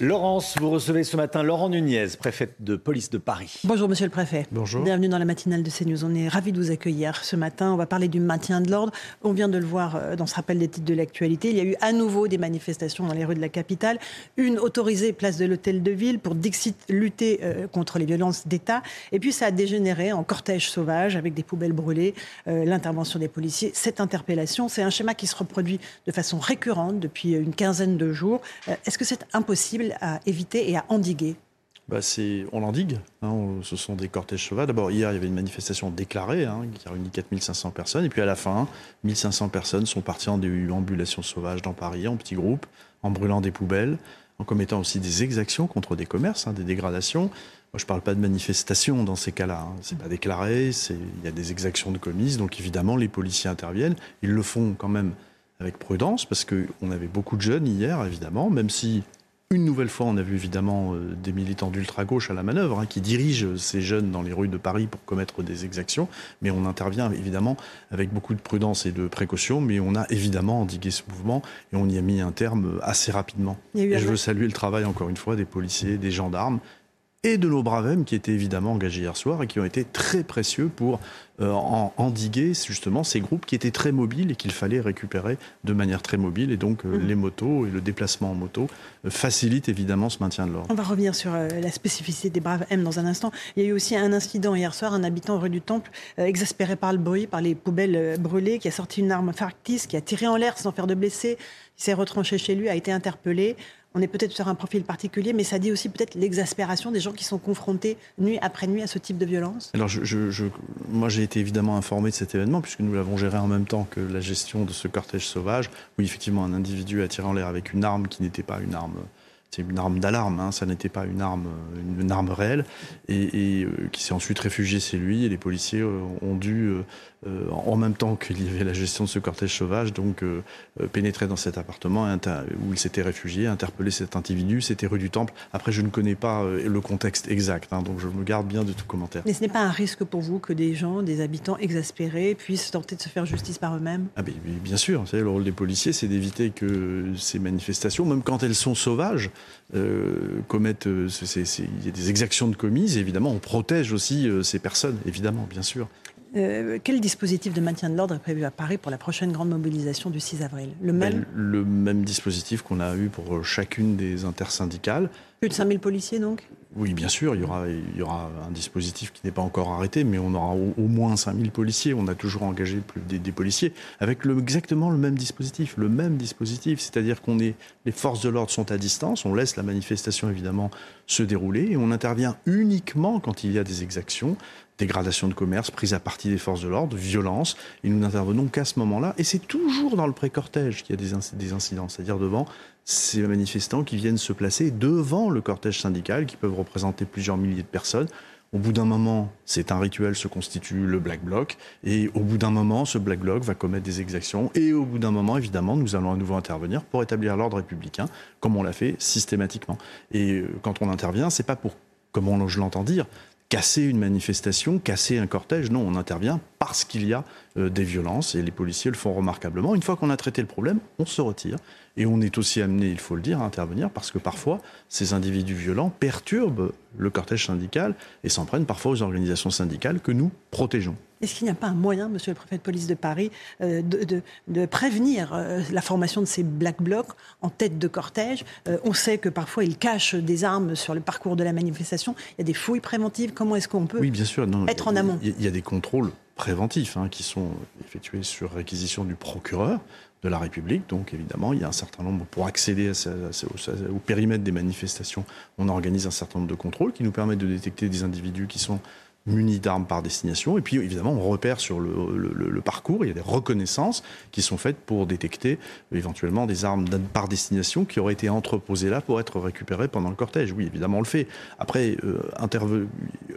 Laurence, vous recevez ce matin Laurent Nunez, préfète de police de Paris. Bonjour Monsieur le Préfet. Bonjour. Bienvenue dans la matinale de CNews. On est ravis de vous accueillir ce matin. On va parler du maintien de l'ordre. On vient de le voir euh, dans ce rappel des titres de l'actualité. Il y a eu à nouveau des manifestations dans les rues de la capitale. Une autorisée place de l'Hôtel de Ville pour Dixit lutter euh, contre les violences d'État. Et puis ça a dégénéré en cortège sauvage avec des poubelles brûlées, euh, l'intervention des policiers. Cette interpellation, c'est un schéma qui se reproduit de façon récurrente depuis une quinzaine de jours. Euh, Est-ce que c'est impossible à éviter et à endiguer Bah, on l'endigue. hein, ce sont des cortèges sauvages. D'abord, hier, il y avait une manifestation déclarée hein, qui a réuni 4500 personnes. Et puis à la fin, 1500 personnes sont parties en déambulation sauvage dans Paris, en petits groupes, en brûlant des poubelles, en commettant aussi des exactions contre des commerces, hein, des dégradations. Moi, je ne parle pas de manifestation dans ces cas-là. C'est pas déclaré, il y a des exactions de commises. Donc évidemment, les policiers interviennent. Ils le font quand même avec prudence, parce qu'on avait beaucoup de jeunes hier, évidemment, même si une nouvelle fois, on a vu évidemment euh, des militants d'ultra-gauche à la manœuvre, hein, qui dirigent ces jeunes dans les rues de Paris pour commettre des exactions. Mais on intervient évidemment avec beaucoup de prudence et de précaution, mais on a évidemment endigué ce mouvement et on y a mis un terme euh, assez rapidement. Et je veux saluer le travail, encore une fois, des policiers, des gendarmes et de nos braves qui étaient évidemment engagés hier soir et qui ont été très précieux pour euh, en- endiguer justement ces groupes qui étaient très mobiles et qu'il fallait récupérer de manière très mobile. Et donc euh, les motos et le déplacement en moto euh, facilitent évidemment ce maintien de l'ordre. On va revenir sur euh, la spécificité des Braves M dans un instant. Il y a eu aussi un incident hier soir, un habitant rue du Temple, exaspéré par le bruit, par les poubelles brûlées, qui a sorti une arme factice, qui a tiré en l'air sans faire de blessés. S'est retranché chez lui, a été interpellé. On est peut-être sur un profil particulier, mais ça dit aussi peut-être l'exaspération des gens qui sont confrontés nuit après nuit à ce type de violence. Alors, moi, j'ai été évidemment informé de cet événement, puisque nous l'avons géré en même temps que la gestion de ce cortège sauvage, où effectivement un individu a tiré en l'air avec une arme qui n'était pas une arme. C'est une arme d'alarme, hein, ça n'était pas une arme, une, arme réelle, et, euh, qui s'est ensuite réfugié chez lui. Et les policiers euh, ont dû, euh, en même temps qu'il y avait la gestion de ce cortège sauvage, donc euh, euh, pénétrer dans cet appartement où il s'était réfugié, interpeller cet individu. C'était rue du Temple. Après, je ne connais pas euh, le contexte exact, hein, donc je me garde bien de tout commentaire. Mais ce n'est pas un risque pour vous que des gens, des habitants exaspérés, puissent tenter de se faire justice par eux-mêmes? Ah ben, bien sûr, vous savez, le rôle des policiers, c'est d'éviter que ces manifestations, même quand elles sont sauvages, euh, commettent. euh, Il y a des exactions de commises. Et évidemment, on protège aussi euh, ces personnes, évidemment, bien sûr. Euh, quel dispositif de maintien de l'ordre est prévu à Paris pour la prochaine grande mobilisation du 6 avril? Le même? Ben, le même dispositif qu'on a eu pour euh, chacune des intersyndicales. Plus de 5000 policiers donc? Oui, bien sûr, il y aura, il y aura un dispositif qui n'est pas encore arrêté, mais on aura au, au moins 5000 policiers. On a toujours engagé plus des, policiers avec exactement le même dispositif, le même dispositif, c'est-à-dire qu'on est, les forces de l'ordre sont à distance, on laisse la manifestation évidemment se dérouler et on intervient uniquement quand il y a des exactions, dégradation de commerce, prise à partie des forces de l'ordre, violence, et nous n'intervenons qu'à ce moment-là. Et c'est toujours dans le pré-cortège qu'il y a des incidents, c'est-à-dire devant ces manifestants qui viennent se placer devant le cortège syndical, qui peuvent représenter plusieurs milliers de personnes. Au bout d'un moment, c'est un rituel, se constitue le Black Bloc, et au bout d'un moment, ce Black Bloc va commettre des exactions, et au bout d'un moment, évidemment, nous allons à nouveau intervenir pour établir l'ordre républicain, comme on l'a fait systématiquement. Et euh, quand on intervient, c'est pas pour, comme on, je l'entends dire, casser une manifestation, casser un cortège. Non, on intervient parce qu'il y a euh, des violences et les policiers le font remarquablement. Une fois qu'on a traité le problème, on se retire. Et on est aussi amené, il faut le dire, à intervenir parce que parfois, ces individus violents perturbent le cortège syndical et s'en prennent parfois aux organisations syndicales que nous protégeons. Est-ce qu'il n'y a pas un moyen, monsieur le préfet de police de Paris, euh, de, de- de prévenir euh, la formation de ces black blocs en tête de cortège? Euh, On sait que parfois ils cachent des armes sur le parcours de la manifestation. Il y a des fouilles préventives. Comment est-ce qu'on peut Oui, bien sûr. non, Être a- en amont? Il y, a des contrôles préventifs hein, qui sont effectués sur réquisition du procureur de la République. Donc, évidemment, il y a un certain nombre, pour accéder à au périmètre des manifestations, on organise un certain nombre de contrôles qui nous permettent de détecter des individus qui sont munis d'armes par destination. Et puis évidemment, on repère sur le, parcours, il y a des reconnaissances qui sont faites pour détecter éventuellement des armes par destination qui auraient été entreposées là pour être récupérées pendant le cortège. Oui, évidemment, on le fait. Après, euh,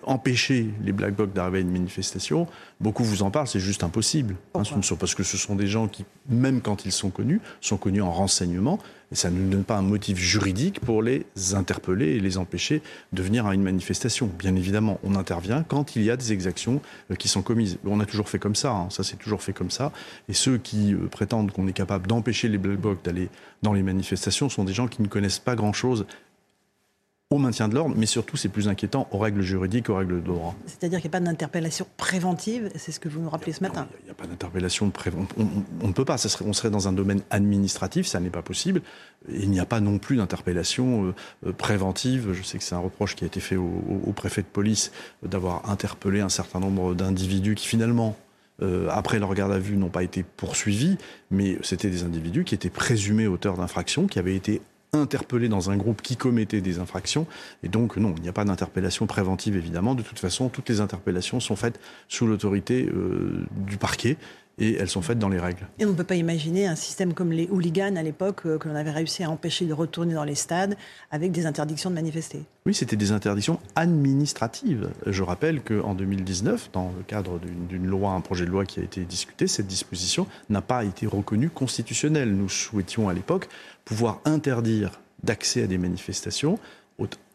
empêcher les black blocs d'arriver à une manifestation, beaucoup vous en parlent, c'est juste impossible. Hein, parce que ce sont des gens qui, même quand ils sont connus, sont connus en renseignement et ça ne donne pas un motif juridique pour les interpeller et les empêcher de venir à une manifestation. Bien évidemment, on intervient quand il y a des exactions euh, qui sont commises. On a toujours fait comme ça, hein. ça s'est toujours fait comme ça. Et ceux qui euh, prétendent qu'on est capable d'empêcher les Black Blocs d'aller dans les manifestations sont des gens qui ne connaissent pas grand-chose au maintien de l'ordre, mais surtout, c'est plus inquiétant, aux règles juridiques, aux règles de droit. C'est-à-dire qu'il n'y a pas d'interpellation préventive, c'est ce que vous nous rappelez ce matin Il n'y a, pas d'interpellation préventive. On, ne peut pas, ça serait, on serait dans un domaine administratif, ça n'est pas possible. il n'y a pas non plus d'interpellation euh, euh, préventive. Je sais que c'est un reproche qui a été fait au, préfet de police d'avoir interpellé un certain nombre d'individus qui finalement euh, après leur garde à vue, n'ont pas été poursuivis, mais c'était des individus qui étaient présumés auteurs d'infractions, qui avaient été interpellés dans un groupe qui commettait des infractions. Et donc, non, il n'y a pas d'interpellation préventive, évidemment. De toute façon, toutes les interpellations sont faites sous l'autorité euh, du parquet et elles sont faites dans les règles. Et on ne peut pas imaginer un système comme les hooligans à l'époque, euh, que l'on avait réussi à empêcher de retourner dans les stades avec des interdictions de manifester. Oui, c'était des interdictions administratives. Je rappelle qu'en 2019, dans le cadre d'une loi, un projet de loi qui a été discuté, cette disposition n'a pas été reconnue constitutionnelle. Nous souhaitions à l'époque pouvoir interdire d'accès à des manifestations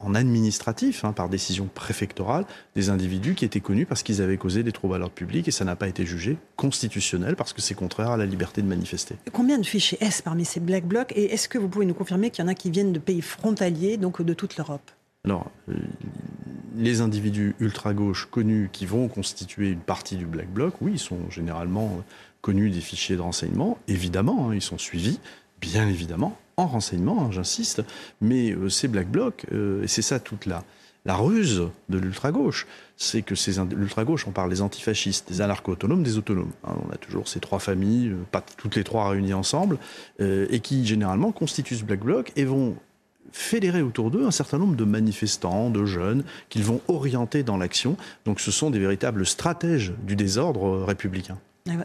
en administratif, hein, par décision préfectorale, des individus qui étaient connus parce qu'ils avaient causé des troubles à l'ordre public et ça n'a pas été jugé constitutionnel parce que c'est contraire à la liberté de manifester. Combien de fichiers S parmi ces black blocs et est-ce que vous pouvez nous confirmer qu'il y en a qui viennent de pays frontaliers, donc de toute l'Europe? Alors, euh, les individus ultra-gauche connus qui vont constituer une partie du black bloc, oui, ils sont généralement connus des fichiers de renseignement, évidemment, hein, ils sont suivis, bien évidemment, en renseignement, hein, j'insiste, mais euh, ces Black Blocs, euh, et c'est ça toute la, ruse de l'ultra-gauche, c'est que ces l'ultra-gauche, on parle des antifascistes, des anarcho-autonomes, des autonomes. Hein, on a toujours ces trois familles, euh, pas toutes les trois réunies ensemble, et qui généralement constituent ce Black Bloc et vont fédérer autour d'eux un certain nombre de manifestants, de jeunes, qu'ils vont orienter dans l'action. Donc ce sont des véritables stratèges du désordre républicain.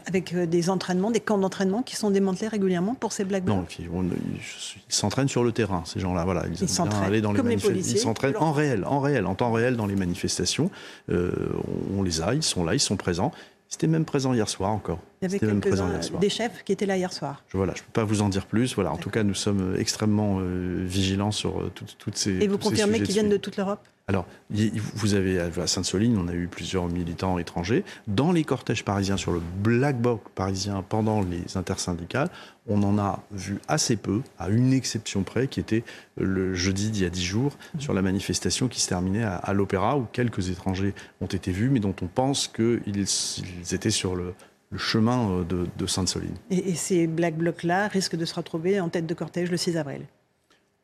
Avec euh, des entraînements, des camps d'entraînement qui sont démantelés régulièrement pour ces Black Non, ils, s'entraînent sur le terrain, ces gens-là. Voilà, ils, s'entraînent aller dans les, Ils s'entraînent en réel, en réel, en temps réel dans les manifestations. Euh, on les a, ils sont là, ils sont présents. C'était même présent hier soir encore. Il y avait même présent hier soir. des chefs qui étaient là hier soir. Je, voilà, je ne peux pas vous en dire plus. Voilà, en tout cas, nous sommes extrêmement euh, vigilants sur toutes ces. Et vous confirmez qu'ils viennent de toute l'Europe? Alors, vous avez à Sainte-Soline, on a eu plusieurs militants étrangers. Dans les cortèges parisiens, sur le Black Box parisien, pendant les intersyndicales, on en a vu assez peu, à une exception près, qui était le jeudi d'il y a dix jours, sur la manifestation qui se terminait à, l'Opéra, où quelques étrangers ont été vus, mais dont on pense qu'ils étaient sur le, chemin de, Sainte-Soline. Et ces Black Blocs-là risquent de se retrouver en tête de cortège le 6 avril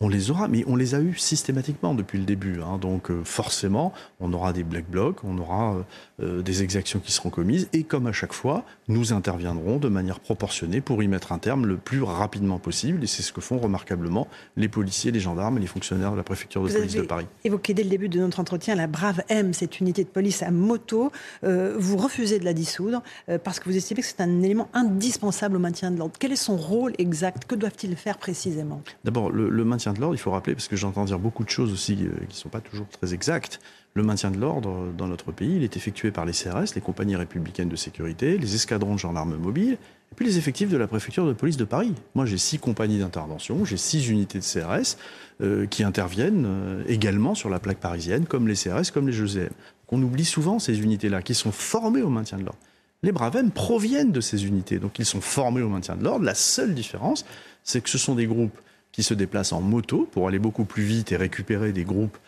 on les aura, mais on les a eus systématiquement depuis le début. Hein. Donc euh, forcément, on aura des black blocs, on aura euh, euh, des exactions qui seront commises, et comme à chaque fois, nous interviendrons de manière proportionnée pour y mettre un terme le plus rapidement possible, et c'est ce que font remarquablement les policiers, les gendarmes et les fonctionnaires de la préfecture de police de Paris. Évoqué dès le début de notre entretien la Brave M, cette unité de police à moto, vous refusez de la dissoudre parce que vous estimez que c'est un élément indispensable au maintien de l'ordre. Quel est son rôle exact? Que doivent-ils faire précisément? D'abord, le de l'ordre, il faut rappeler, parce que j'entends dire beaucoup de choses aussi euh, qui ne sont pas toujours très exactes, le maintien de l'ordre dans notre pays, il est effectué par les CRS, les compagnies républicaines de sécurité, les escadrons de gendarmes mobiles, et puis les effectifs de la préfecture de police de Paris. Moi, j'ai six compagnies d'intervention, j'ai six unités de CRS euh, qui interviennent euh, également sur la plaque parisienne, comme les CRS, comme les GEM. On oublie souvent ces unités-là, qui sont formées au maintien de l'ordre. Les Bravem proviennent de ces unités, donc ils sont formés au maintien de l'ordre. La seule différence, c'est que ce sont des groupes qui se déplacent en moto pour aller beaucoup plus vite et récupérer des groupes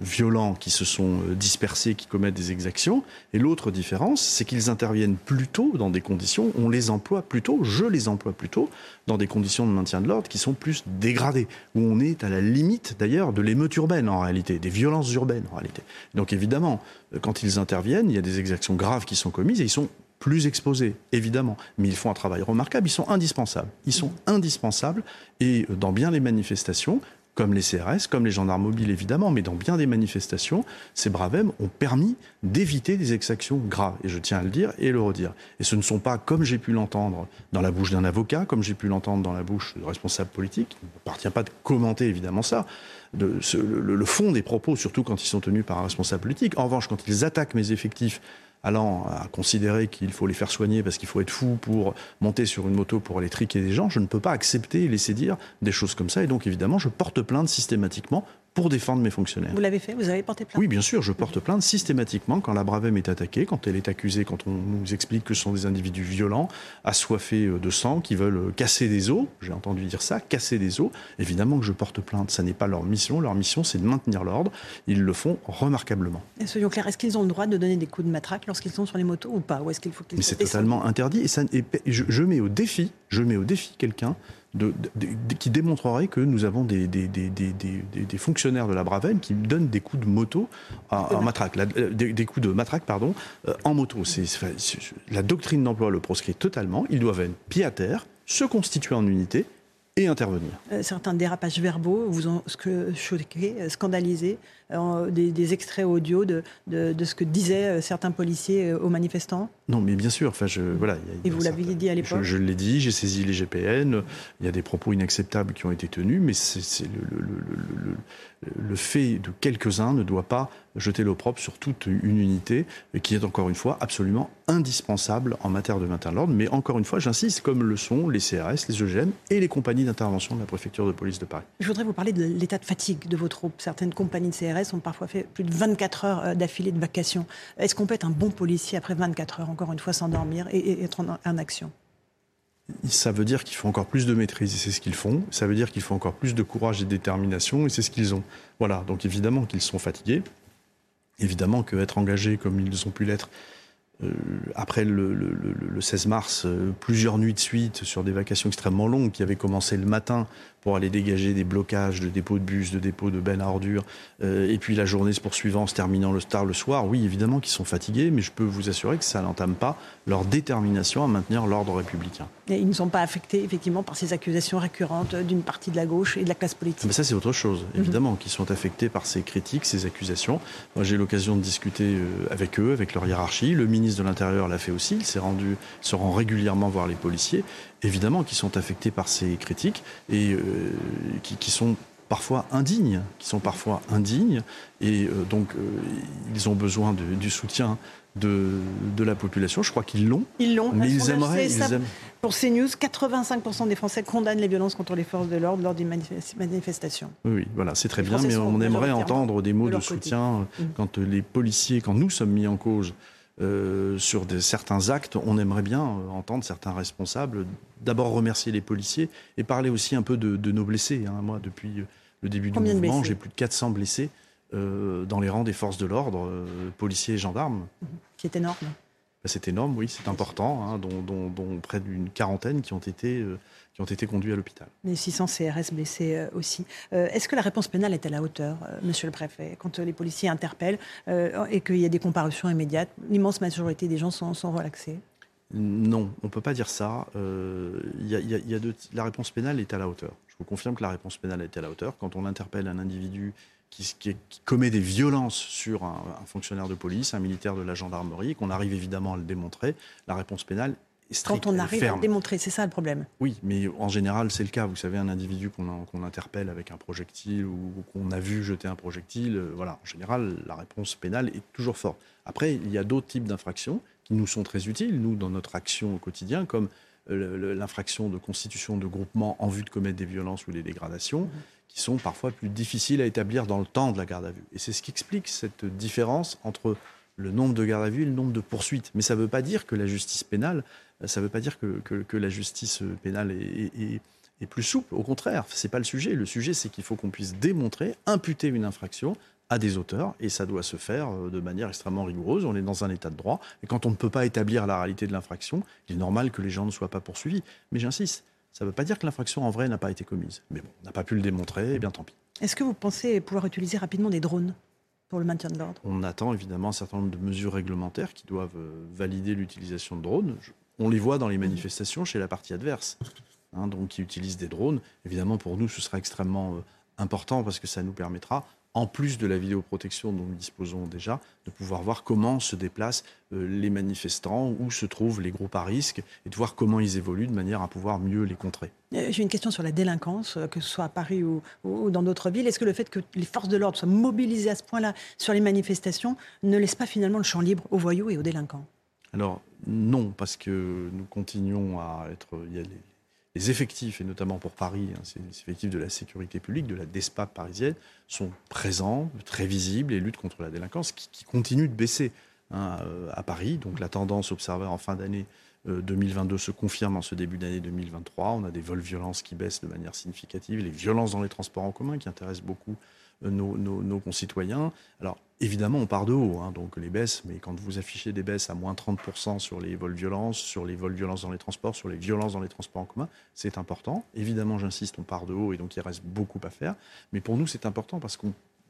violents qui se sont euh, dispersés, qui commettent des exactions. Et l'autre différence, c'est qu'ils interviennent plutôt dans des conditions, on les emploie plutôt, je les emploie plutôt, dans des conditions de maintien de l'ordre qui sont plus dégradées, où on est à la limite d'ailleurs de l'émeute urbaine en réalité, des violences urbaines en réalité. Donc évidemment, euh, quand ils interviennent, il y a des exactions graves qui sont commises et ils sont plus exposés, évidemment, mais ils font un travail remarquable, ils sont indispensables. Ils sont indispensables et dans bien les manifestations, comme les CRS, comme les gendarmes mobiles évidemment, mais dans bien des manifestations, ces bravem ont permis d'éviter des exactions graves. Et je tiens à le dire et le redire. Et ce ne sont pas, comme j'ai pu l'entendre dans la bouche d'un avocat, comme j'ai pu l'entendre dans la bouche de responsables politiques, il ne appartient pas de commenter évidemment ça, de, ce, le, le fond des propos, surtout quand ils sont tenus par un responsable politique. En revanche, quand ils attaquent mes effectifs allant à considérer qu'il faut les faire soigner parce qu'il faut être fou pour monter sur une moto pour aller triquer des gens, je ne peux pas accepter et laisser dire des choses comme ça. Et donc, évidemment, je porte plainte systématiquement pour défendre mes fonctionnaires. Vous l'avez fait Vous avez porté plainte Oui, bien sûr, je porte plainte systématiquement quand la Bravem est attaquée, quand elle est accusée, quand on nous explique que ce sont des individus violents, assoiffés euh, de sang, qui veulent euh, casser des os. J'ai entendu dire ça, casser des os. Évidemment que je porte plainte. Ça n'est pas leur mission. Leur mission, c'est de maintenir l'ordre. Ils le font remarquablement. Et soyons clairs, est-ce qu'ils ont le droit de donner des coups de matraque lorsqu'ils sont sur les motos ou pas? Ou est-ce qu'il faut qu'ils Mais c'est totalement interdit. Et, ça, et je, je mets au défi, je mets au défi quelqu'un de, de, de, qui démontrerait que nous avons des, des, des, fonctionnaires de la Bravem qui donnent des coups de moto en matraque, la, des, coups de matraque pardon, euh, en moto. C'est, la doctrine d'emploi le proscrit totalement. Ils doivent être pied à terre, se constituer en unité et intervenir. Euh, certains dérapages verbaux vous ont choqué, euh, scandalisé, euh, des, des, extraits audio de, de, de, ce que disaient certains policiers aux manifestants Non, mais bien sûr. Enfin, je, voilà, et vous l'aviez dit à l'époque Je, je l'ai dit, j'ai saisi les GPN, il y a des propos inacceptables qui ont été tenus, mais c'est le, le, le, le, fait de quelques-uns ne doit pas jeter l'opprobre sur toute une unité qui est encore une fois absolument indispensable en matière de maintien de l'ordre. Mais encore une fois, j'insiste, comme le sont les CRS, les EGM et les compagnies d'intervention de la préfecture de police de Paris. Je voudrais vous parler de l'état de fatigue de vos troupes. Certaines compagnies de CRS ont parfois fait plus de 24 heures d'affilée de vacation. Est-ce qu'on peut être un bon policier après 24 heures, encore une fois, s'endormir et, et être en, en action? Ça veut dire qu'il faut encore plus de maîtrise, et c'est ce qu'ils font. Ça veut dire qu'il faut encore plus de courage et de détermination, et c'est ce qu'ils ont. Voilà, donc évidemment qu'ils sont fatigués. Évidemment qu'être engagés comme ils ont pu l'être après le, le, le, 16 mars, euh, plusieurs nuits de suite sur des vacations extrêmement longues qui avaient commencé le matin pour aller dégager des blocages de dépôts de bus, de dépôts de bennes à ordures, euh, et puis la journée se poursuivant, se terminant le tard le soir, oui, évidemment qu'ils sont fatigués, mais je peux vous assurer que ça n'entame pas leur détermination à maintenir l'ordre républicain. Et ils ne sont pas affectés, effectivement, par ces accusations récurrentes d'une partie de la gauche et de la classe politique Mais ça, c'est autre chose, évidemment, mm -hmm. qu'ils sont affectés par ces critiques, ces accusations. Moi, j'ai l'occasion de discuter avec eux, avec leur hiérarchie. Le ministre de l'Intérieur l'a fait aussi, il s'est rendu, se rend régulièrement voir les policiers évidemment, qui sont affectés par ces critiques et euh, qui, qui, sont parfois indignes, qui sont parfois indignes, et euh, donc euh, ils ont besoin de, du soutien de, de, la population. Je crois qu'ils l'ont. Ils l'ont. Mais ils aimeraient. Ils aiment... Pour CNews, 85% des Français condamnent les violences contre les forces de l'ordre lors des manifestations. Oui, voilà, c'est très les bien, mais on aimerait entendre des mots de, de soutien mmh. quand les policiers, quand nous sommes mis en cause euh, sur des, certains actes, on aimerait bien euh, entendre certains responsables d'abord remercier les policiers et parler aussi un peu de, de nos blessés. Hein. Moi, depuis le début Combien du mouvement, j'ai plus de 400 blessés euh, dans les rangs des forces de l'ordre, policiers et gendarmes. Qui est énorme. C'est énorme, oui, c'est important, hein, dont, dont, dont, près d'une quarantaine qui ont été euh, qui ont été conduits à l'hôpital. Les 600 CRS blessés euh, aussi. Euh, Est-ce que la réponse pénale est à la hauteur, euh, monsieur le préfet Quand les policiers interpellent et qu'il y a des comparutions immédiates, l'immense majorité des gens sont, sont relaxés? Non, on ne peut pas dire ça. Y a, y a, y a de... La réponse pénale est à la hauteur. Je vous confirme que la réponse pénale est à la hauteur. Quand on interpelle un individu qui, qui, qui, commet des violences sur un, un, fonctionnaire de police, un militaire de la gendarmerie, qu'on arrive évidemment à le démontrer, la réponse pénale Strict, Quand on arrive ferme. à démontrer, c'est ça le problème? Oui, mais en général, c'est le cas. Vous savez, un individu qu'on qu interpelle avec un projectile ou qu'on a vu jeter un projectile, euh, voilà, en général, la réponse pénale est toujours forte. Après, il y a d'autres types d'infractions qui nous sont très utiles, nous, dans notre action au quotidien, comme euh, l'infraction de constitution de groupement en vue de commettre des violences ou des dégradations, mmh. Qui sont parfois plus difficiles à établir dans le temps de la garde à vue. Et c'est ce qui explique cette différence entre le nombre de gardes à vue et le nombre de poursuites. Mais ça ne veut pas dire que la justice pénale, ça ne veut pas dire que, la justice pénale est, plus souple. Au contraire, ce n'est pas le sujet. Le sujet, c'est qu'il faut qu'on puisse démontrer, imputer une infraction à des auteurs, et ça doit se faire de manière extrêmement rigoureuse. On est dans un état de droit, et quand on ne peut pas établir la réalité de l'infraction, il est normal que les gens ne soient pas poursuivis. Mais j'insiste, ça ne veut pas dire que l'infraction en vrai n'a pas été commise. Mais bon, on n'a pas pu le démontrer, et bien tant pis. Est-ce que vous pensez pouvoir utiliser rapidement des drones pour le maintien de l'ordre? On attend évidemment un certain nombre de mesures réglementaires qui doivent valider l'utilisation de drones. On les voit dans les manifestations chez la partie adverse, hein, donc qui utilisent des drones. Évidemment, pour nous, ce sera extrêmement important parce que ça nous permettra, en plus de la vidéoprotection dont nous disposons déjà, de pouvoir voir comment se déplacent euh, les manifestants, où se trouvent les groupes à risque, et de voir comment ils évoluent de manière à pouvoir mieux les contrer. Euh, j'ai une question sur la délinquance, euh, que ce soit à Paris ou, ou dans d'autres villes. Est-ce que le fait que les forces de l'ordre soient mobilisées à ce point-là sur les manifestations ne laisse pas finalement le champ libre aux voyous et aux délinquants? Alors non, parce que nous continuons à être... Il y a les, les effectifs, et notamment pour Paris, hein, effectifs de la sécurité publique, de la DESPA parisienne, sont présents, très visibles, et luttent contre la délinquance qui, qui continue de baisser hein, euh, à Paris. Donc la tendance observée en fin d'année 2022 euh, se confirme en ce début d'année 2023. On a des vols violences qui baissent de manière significative, les violences dans les transports en commun qui intéressent beaucoup euh, nos, concitoyens. Alors Évidemment, on part de haut, hein, donc les baisses, mais quand vous affichez des baisses à moins 30% sur les vols violences, sur les vols violences dans les transports, sur les violences dans les transports en commun, c'est important. Évidemment, j'insiste, on part de haut et donc il reste beaucoup à faire. Mais pour nous, c'est important parce que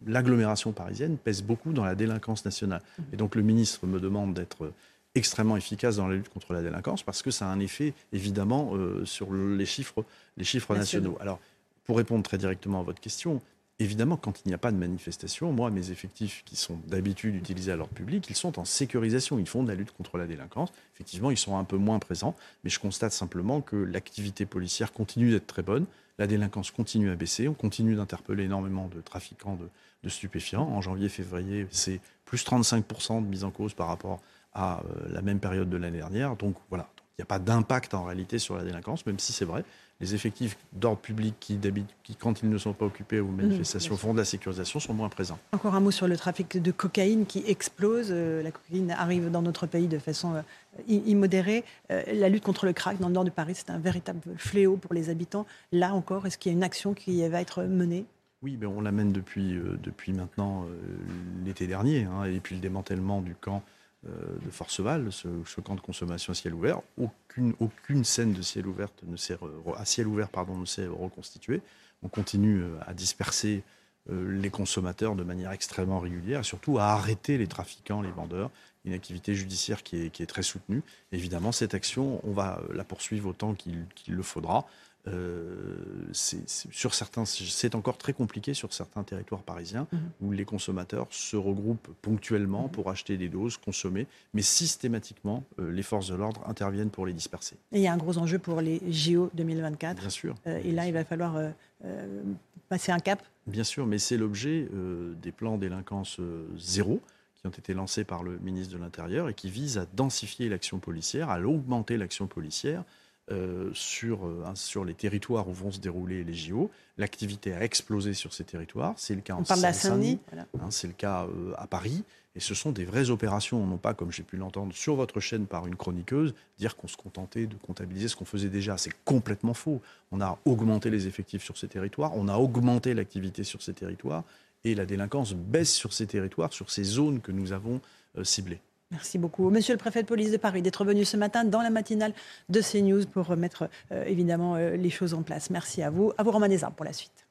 l'agglomération parisienne pèse beaucoup dans la délinquance nationale. Et donc le ministre me demande d'être extrêmement efficace dans la lutte contre la délinquance parce que ça a un effet évidemment euh, sur les chiffres, les chiffres nationaux. Alors, pour répondre très directement à votre question, Évidemment, quand il n'y a pas de manifestation, moi, mes effectifs qui sont d'habitude utilisés à l'ordre public, ils sont en sécurisation. Ils font de la lutte contre la délinquance. Effectivement, ils sont un peu moins présents, mais je constate simplement que l'activité policière continue d'être très bonne. La délinquance continue à baisser. On continue d'interpeller énormément de trafiquants de, de stupéfiants. En janvier-février, c'est plus 35% de mise en cause par rapport à euh, la même période de l'année dernière. Donc voilà, il n'y a pas d'impact en réalité sur la délinquance, même si c'est vrai. Les effectifs d'ordre public qui, qui, quand ils ne sont pas occupés aux mmh, manifestations, font de la sécurisation, sont moins présents. Encore un mot sur le trafic de cocaïne qui explose. Euh, la cocaïne arrive dans notre pays de façon euh, immodérée. La lutte contre le crack dans le nord de Paris, c'est un véritable fléau pour les habitants. Là encore, est-ce qu'il y a une action qui va être menée? Oui, ben on l'amène depuis, depuis maintenant l'été dernier, hein, et puis le démantèlement du camp de Forceval, ce, ce, camp de consommation à ciel ouvert. Aucune, aucune scène de ciel ouvert ne s'est, à ciel ouvert pardon, ne s'est reconstituée. On continue euh, à disperser euh, les consommateurs de manière extrêmement régulière, et surtout à arrêter les trafiquants, les vendeurs. Une activité judiciaire qui est, qui est très soutenue. Évidemment, cette action, on va la poursuivre autant qu'il, le faudra. Euh, c'est, sur certains, c'est encore très compliqué sur certains territoires parisiens mmh. où les consommateurs se regroupent ponctuellement mmh. pour acheter des doses, consommer, mais systématiquement, euh, les forces de l'ordre interviennent pour les disperser. Et il y a un gros enjeu pour les JO 2024. Bien sûr. Euh, et là, il va falloir passer un cap. Bien sûr, mais c'est l'objet des plans délinquance zéro qui ont été lancés par le ministre de l'Intérieur et qui visent à densifier l'action policière, à augmenter l'action policière euh, sur, euh, sur les territoires où vont se dérouler les JO. L'activité a explosé sur ces territoires. C'est le cas On en parle Seine-Saint-Denis, voilà. hein, c'est le cas euh, à Paris. Et ce sont des vraies opérations, non pas comme j'ai pu l'entendre sur votre chaîne par une chroniqueuse, dire qu'on se contentait de comptabiliser ce qu'on faisait déjà. C'est complètement faux. On a augmenté les effectifs sur ces territoires, on a augmenté l'activité sur ces territoires, et la délinquance baisse sur ces territoires, sur ces zones que nous avons euh, ciblées. Merci beaucoup. Monsieur le préfet de police de Paris d'être venu ce matin dans la matinale de CNews pour remettre euh, évidemment euh, les choses en place. Merci à vous. À vous, Romain pour la suite.